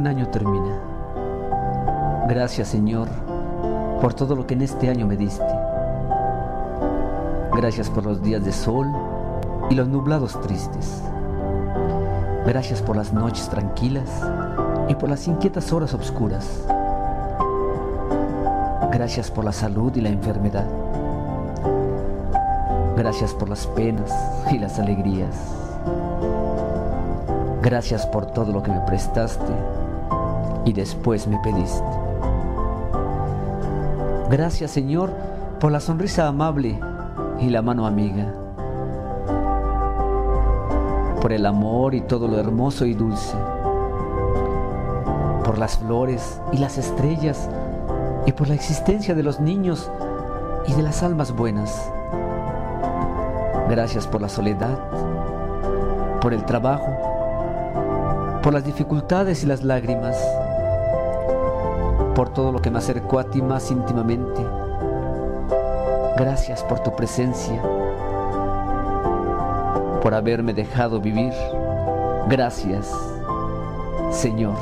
nómina. Gracias Señor por todo lo que en este año me diste. Gracias por los días de sol y los nublados tristes. Gracias por las noches tranquilas y por las inquietas horas oscuras. Gracias por la salud y la enfermedad. Gracias por las penas y las alegrías. Gracias por todo lo que me prestaste y después me pediste. Gracias Señor por la sonrisa amable y la mano amiga. Por el amor y todo lo hermoso y dulce. Por las flores y las estrellas y por la existencia de los niños y de las almas buenas. Gracias por la soledad, por el trabajo, por las dificultades y las lágrimas, por todo lo que me acercó a ti más íntimamente. Gracias por tu presencia, por haberme dejado vivir. Gracias, Señor.